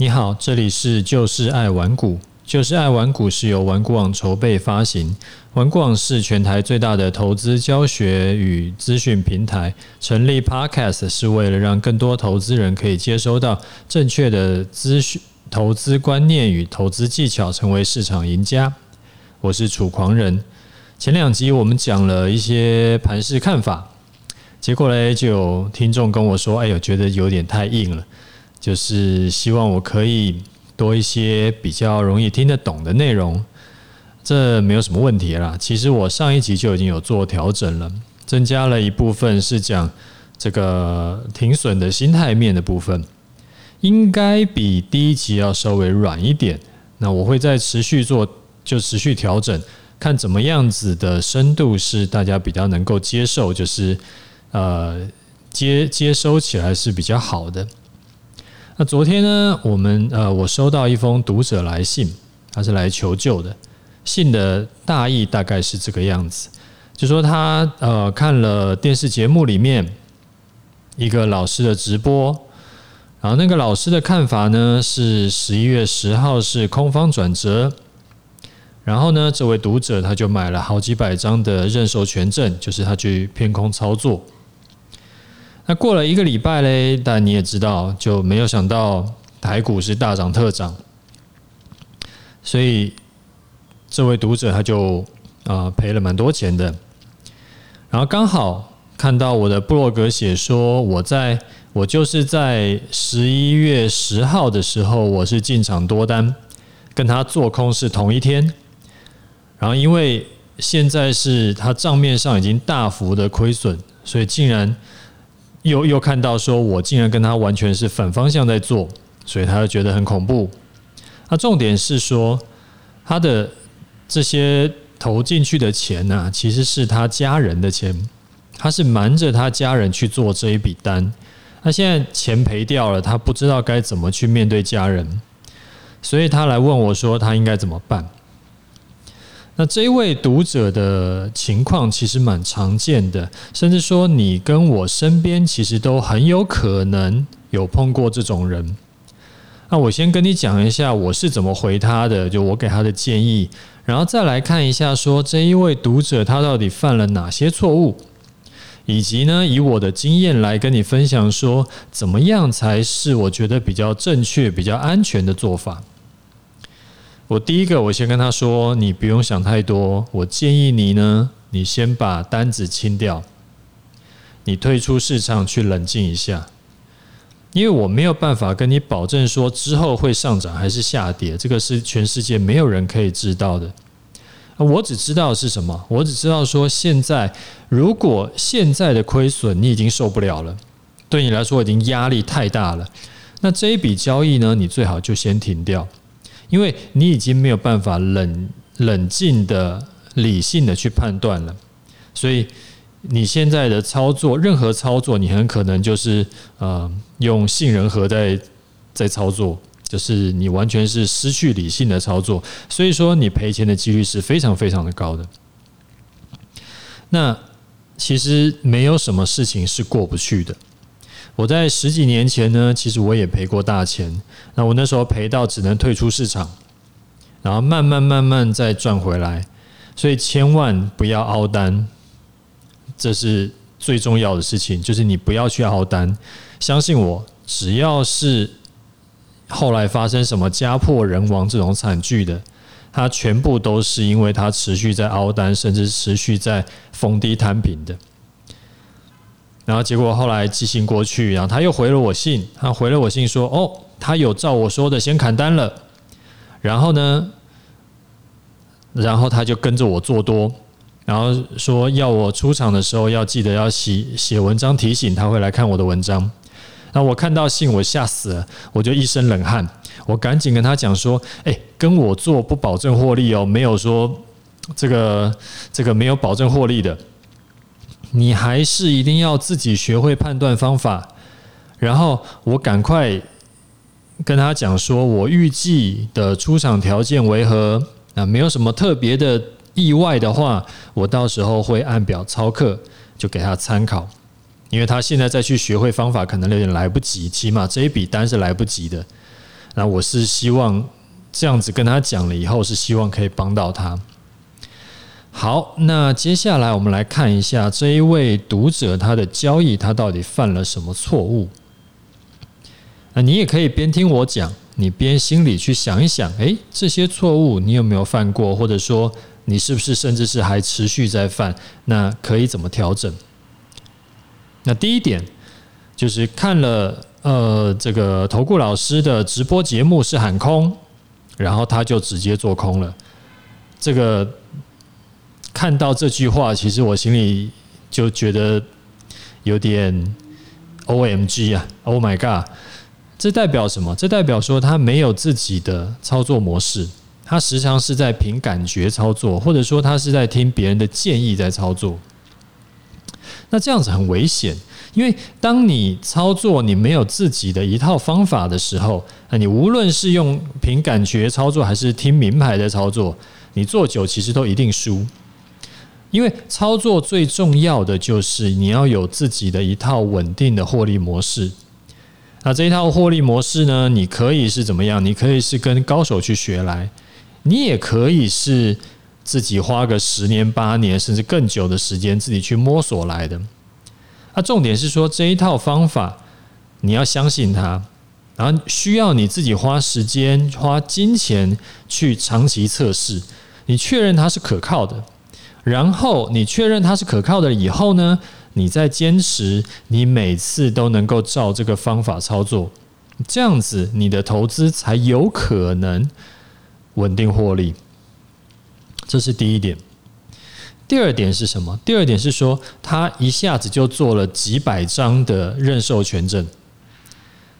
你好，这里是就是爱玩股，就是爱玩股是由玩股网筹备发行，玩股网是全台最大的投资教学与资讯平台。成立 Podcast 是为了让更多投资人可以接收到正确的资讯、投资观念与投资技巧，成为市场赢家。我是楚狂人。前两集我们讲了一些盘势看法，结果呢，就有听众跟我说：“哎呦，觉得有点太硬了。”就是希望我可以多一些比较容易听得懂的内容，这没有什么问题啦。其实我上一集就已经有做调整了，增加了一部分是讲这个停损的心态面的部分，应该比第一集要稍微软一点。那我会再持续做，就持续调整，看怎么样子的深度是大家比较能够接受，就是呃接接收起来是比较好的。那昨天呢，我们呃，我收到一封读者来信，他是来求救的。信的大意大概是这个样子，就说他呃看了电视节目里面一个老师的直播，然后那个老师的看法呢是十一月十号是空方转折，然后呢，这位读者他就买了好几百张的认购权证，就是他去偏空操作。那过了一个礼拜嘞，但你也知道，就没有想到台股是大涨特涨，所以这位读者他就啊赔了蛮多钱的。然后刚好看到我的部落格写说，我在我就是在十一月十号的时候，我是进场多单，跟他做空是同一天。然后因为现在是他账面上已经大幅的亏损，所以竟然。又又看到说，我竟然跟他完全是反方向在做，所以他就觉得很恐怖。那重点是说，他的这些投进去的钱呢，其实是他家人的钱，他是瞒着他家人去做这一笔单。那现在钱赔掉了，他不知道该怎么去面对家人，所以他来问我说，他应该怎么办？那这一位读者的情况其实蛮常见的，甚至说你跟我身边其实都很有可能有碰过这种人。那我先跟你讲一下我是怎么回他的，就我给他的建议，然后再来看一下说这一位读者他到底犯了哪些错误，以及呢以我的经验来跟你分享说怎么样才是我觉得比较正确、比较安全的做法。我第一个，我先跟他说，你不用想太多。我建议你呢，你先把单子清掉，你退出市场去冷静一下，因为我没有办法跟你保证说之后会上涨还是下跌，这个是全世界没有人可以知道的。我只知道是什么，我只知道说现在如果现在的亏损你已经受不了了，对你来说已经压力太大了，那这一笔交易呢，你最好就先停掉。因为你已经没有办法冷冷静的、理性的去判断了，所以你现在的操作，任何操作，你很可能就是呃用杏仁核在在操作，就是你完全是失去理性的操作，所以说你赔钱的几率是非常非常的高的。那其实没有什么事情是过不去的。我在十几年前呢，其实我也赔过大钱。那我那时候赔到只能退出市场，然后慢慢慢慢再赚回来。所以千万不要凹单，这是最重要的事情，就是你不要去凹单。相信我，只要是后来发生什么家破人亡这种惨剧的，它全部都是因为它持续在凹单，甚至持续在逢低摊平的。然后结果后来寄信过去，然后他又回了我信，他回了我信说：“哦，他有照我说的先砍单了。”然后呢，然后他就跟着我做多，然后说要我出场的时候要记得要写写文章提醒他会来看我的文章。那我看到信，我吓死了，我就一身冷汗，我赶紧跟他讲说：“哎，跟我做不保证获利哦，没有说这个这个没有保证获利的。”你还是一定要自己学会判断方法，然后我赶快跟他讲说，我预计的出场条件为何啊？没有什么特别的意外的话，我到时候会按表操课，就给他参考。因为他现在再去学会方法，可能有点来不及，起码这一笔单是来不及的。那我是希望这样子跟他讲了以后，是希望可以帮到他。好，那接下来我们来看一下这一位读者他的交易，他到底犯了什么错误？那你也可以边听我讲，你边心里去想一想，诶，这些错误你有没有犯过？或者说你是不是甚至是还持续在犯？那可以怎么调整？那第一点就是看了呃这个投顾老师的直播节目是喊空，然后他就直接做空了。这个看到这句话，其实我心里就觉得有点 OMG 啊，Oh my God！这代表什么？这代表说他没有自己的操作模式，他时常是在凭感觉操作，或者说他是在听别人的建议在操作。那这样子很危险，因为当你操作你没有自己的一套方法的时候，那你无论是用凭感觉操作还是听名牌的操作，你做久其实都一定输。因为操作最重要的就是你要有自己的一套稳定的获利模式。那这一套获利模式呢，你可以是怎么样？你可以是跟高手去学来，你也可以是。自己花个十年八年甚至更久的时间自己去摸索来的，那重点是说这一套方法你要相信它，然后需要你自己花时间花金钱去长期测试，你确认它是可靠的，然后你确认它是可靠的以后呢，你再坚持，你每次都能够照这个方法操作，这样子你的投资才有可能稳定获利。这是第一点，第二点是什么？第二点是说，他一下子就做了几百张的认售权证。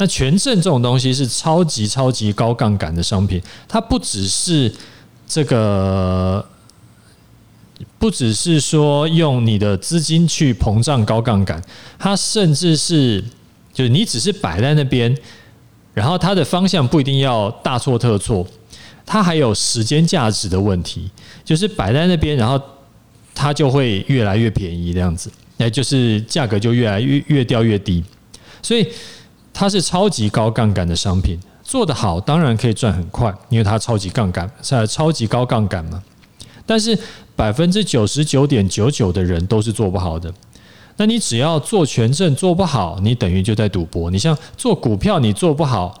那权证这种东西是超级超级高杠杆的商品，它不只是这个，不只是说用你的资金去膨胀高杠杆，它甚至是就是你只是摆在那边，然后它的方向不一定要大错特错。它还有时间价值的问题，就是摆在那边，然后它就会越来越便宜这样子，哎，就是价格就越来越越掉越低，所以它是超级高杠杆的商品，做得好当然可以赚很快，因为它超级杠杆，是超级高杠杆嘛。但是百分之九十九点九九的人都是做不好的。那你只要做权证做不好，你等于就在赌博。你像做股票，你做不好。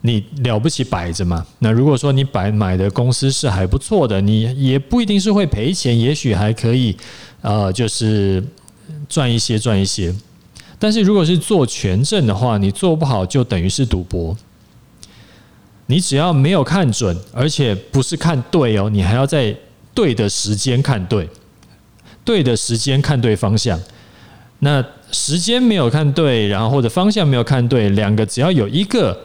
你了不起摆着嘛？那如果说你摆买的公司是还不错的，你也不一定是会赔钱，也许还可以，呃，就是赚一些赚一些。但是如果是做权证的话，你做不好就等于是赌博。你只要没有看准，而且不是看对哦，你还要在对的时间看对，对的时间看对方向。那时间没有看对，然后或者方向没有看对，两个只要有一个。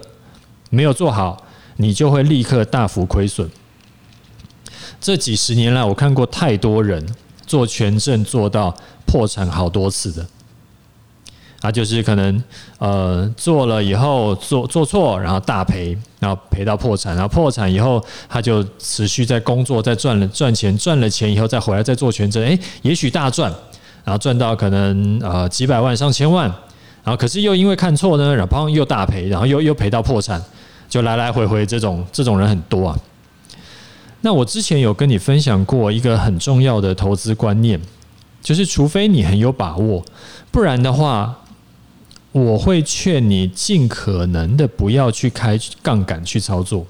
没有做好，你就会立刻大幅亏损。这几十年来，我看过太多人做权证做到破产好多次的，啊，就是可能呃做了以后做做错，然后大赔，然后赔到破产，然后破产以后他就持续在工作，在赚了赚钱，赚了钱以后再回来再做权证，诶，也许大赚，然后赚到可能呃几百万上千万，然后可是又因为看错呢，然后又大赔，然后又又赔到破产。就来来回回这种这种人很多啊。那我之前有跟你分享过一个很重要的投资观念，就是除非你很有把握，不然的话，我会劝你尽可能的不要去开杠杆去操作，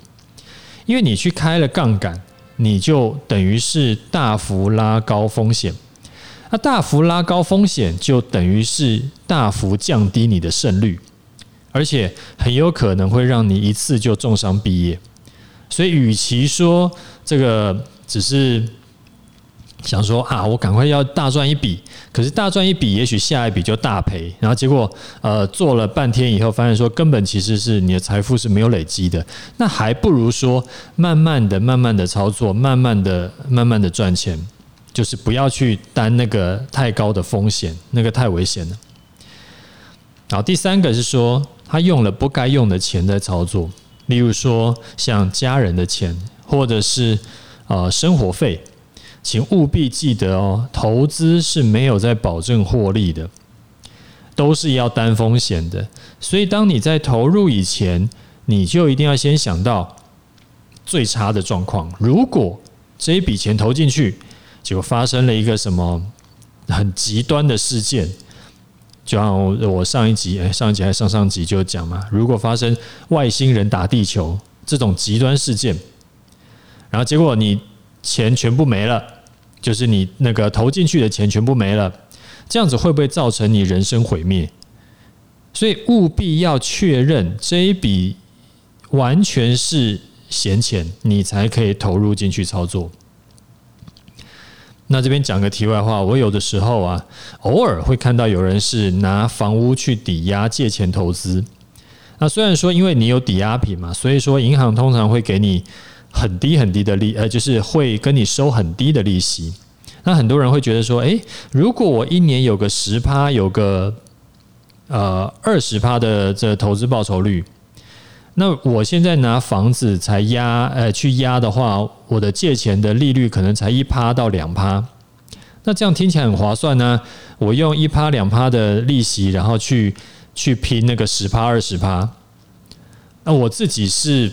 因为你去开了杠杆，你就等于是大幅拉高风险。那大幅拉高风险，就等于是大幅降低你的胜率。而且很有可能会让你一次就重伤毕业，所以与其说这个只是想说啊，我赶快要大赚一笔，可是大赚一笔，也许下一笔就大赔，然后结果呃做了半天以后，发现说根本其实是你的财富是没有累积的，那还不如说慢慢的、慢慢的操作，慢慢的、慢慢的赚钱，就是不要去担那个太高的风险，那个太危险了。好，第三个是说。他用了不该用的钱在操作，例如说像家人的钱，或者是呃生活费，请务必记得哦，投资是没有在保证获利的，都是要担风险的。所以当你在投入以前，你就一定要先想到最差的状况。如果这一笔钱投进去，结果发生了一个什么很极端的事件，就像我上一集，哎，上一集还上上集就讲嘛，如果发生外星人打地球这种极端事件，然后结果你钱全部没了，就是你那个投进去的钱全部没了，这样子会不会造成你人生毁灭？所以务必要确认这一笔完全是闲钱，你才可以投入进去操作。那这边讲个题外话，我有的时候啊，偶尔会看到有人是拿房屋去抵押借钱投资。那虽然说因为你有抵押品嘛，所以说银行通常会给你很低很低的利，呃，就是会跟你收很低的利息。那很多人会觉得说，诶，如果我一年有个十趴，有个呃二十趴的这投资报酬率。那我现在拿房子才押，呃，去押的话，我的借钱的利率可能才一趴到两趴，那这样听起来很划算呢。我用一趴两趴的利息，然后去去拼那个十趴二十趴，那我自己是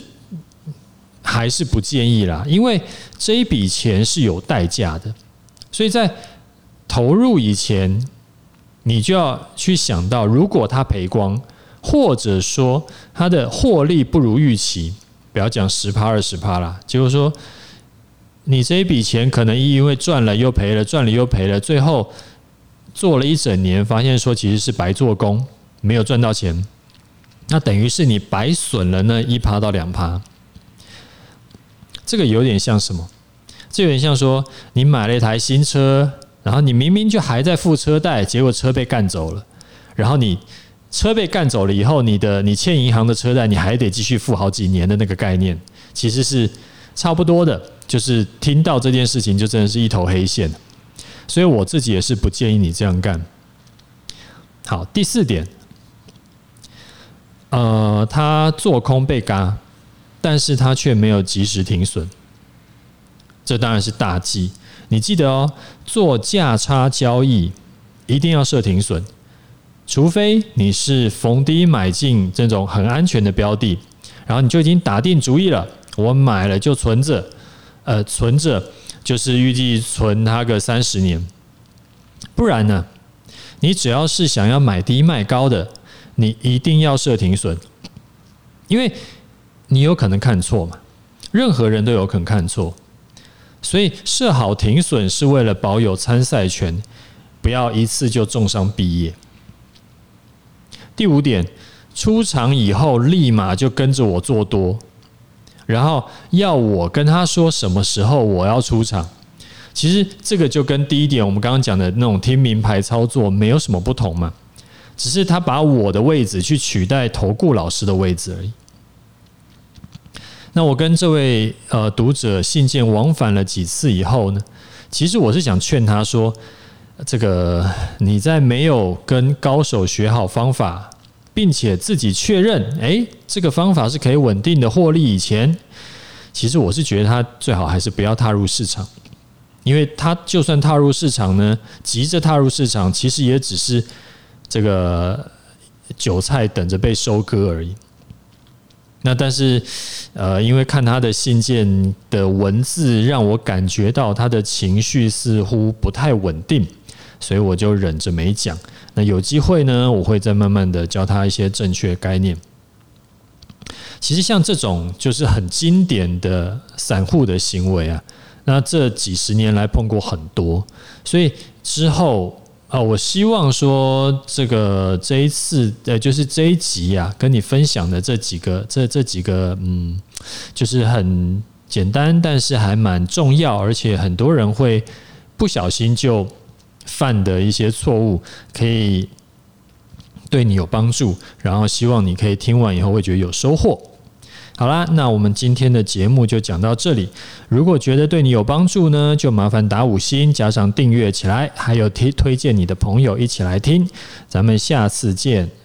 还是不建议啦，因为这一笔钱是有代价的，所以在投入以前，你就要去想到，如果他赔光。或者说它的获利不如预期，不要讲十趴二十趴啦，就是说你这一笔钱可能因为赚了又赔了，赚了又赔了，最后做了一整年，发现说其实是白做工，没有赚到钱，那等于是你白损了那一趴到两趴。这个有点像什么？这有点像说你买了一台新车，然后你明明就还在付车贷，结果车被干走了，然后你。车被干走了以后，你的你欠银行的车贷，你还得继续付好几年的那个概念，其实是差不多的。就是听到这件事情，就真的是一头黑线。所以我自己也是不建议你这样干。好，第四点，呃，他做空被嘎，但是他却没有及时停损，这当然是大忌。你记得哦，做价差交易一定要设停损。除非你是逢低买进这种很安全的标的，然后你就已经打定主意了，我买了就存着，呃，存着就是预计存它个三十年。不然呢，你只要是想要买低卖高的，你一定要设停损，因为你有可能看错嘛，任何人都有可能看错，所以设好停损是为了保有参赛权，不要一次就重伤毕业。第五点，出场以后立马就跟着我做多，然后要我跟他说什么时候我要出场。其实这个就跟第一点我们刚刚讲的那种听名牌操作没有什么不同嘛，只是他把我的位置去取代投顾老师的位置而已。那我跟这位呃读者信件往返了几次以后呢，其实我是想劝他说。这个你在没有跟高手学好方法，并且自己确认，诶，这个方法是可以稳定的获利以前，其实我是觉得他最好还是不要踏入市场，因为他就算踏入市场呢，急着踏入市场，其实也只是这个韭菜等着被收割而已。那但是，呃，因为看他的信件的文字，让我感觉到他的情绪似乎不太稳定。所以我就忍着没讲。那有机会呢，我会再慢慢的教他一些正确概念。其实像这种就是很经典的散户的行为啊，那这几十年来碰过很多。所以之后啊，我希望说这个这一次呃，就是这一集啊，跟你分享的这几个这这几个嗯，就是很简单，但是还蛮重要，而且很多人会不小心就。犯的一些错误可以对你有帮助，然后希望你可以听完以后会觉得有收获。好啦，那我们今天的节目就讲到这里。如果觉得对你有帮助呢，就麻烦打五星，加上订阅起来，还有推推荐你的朋友一起来听。咱们下次见。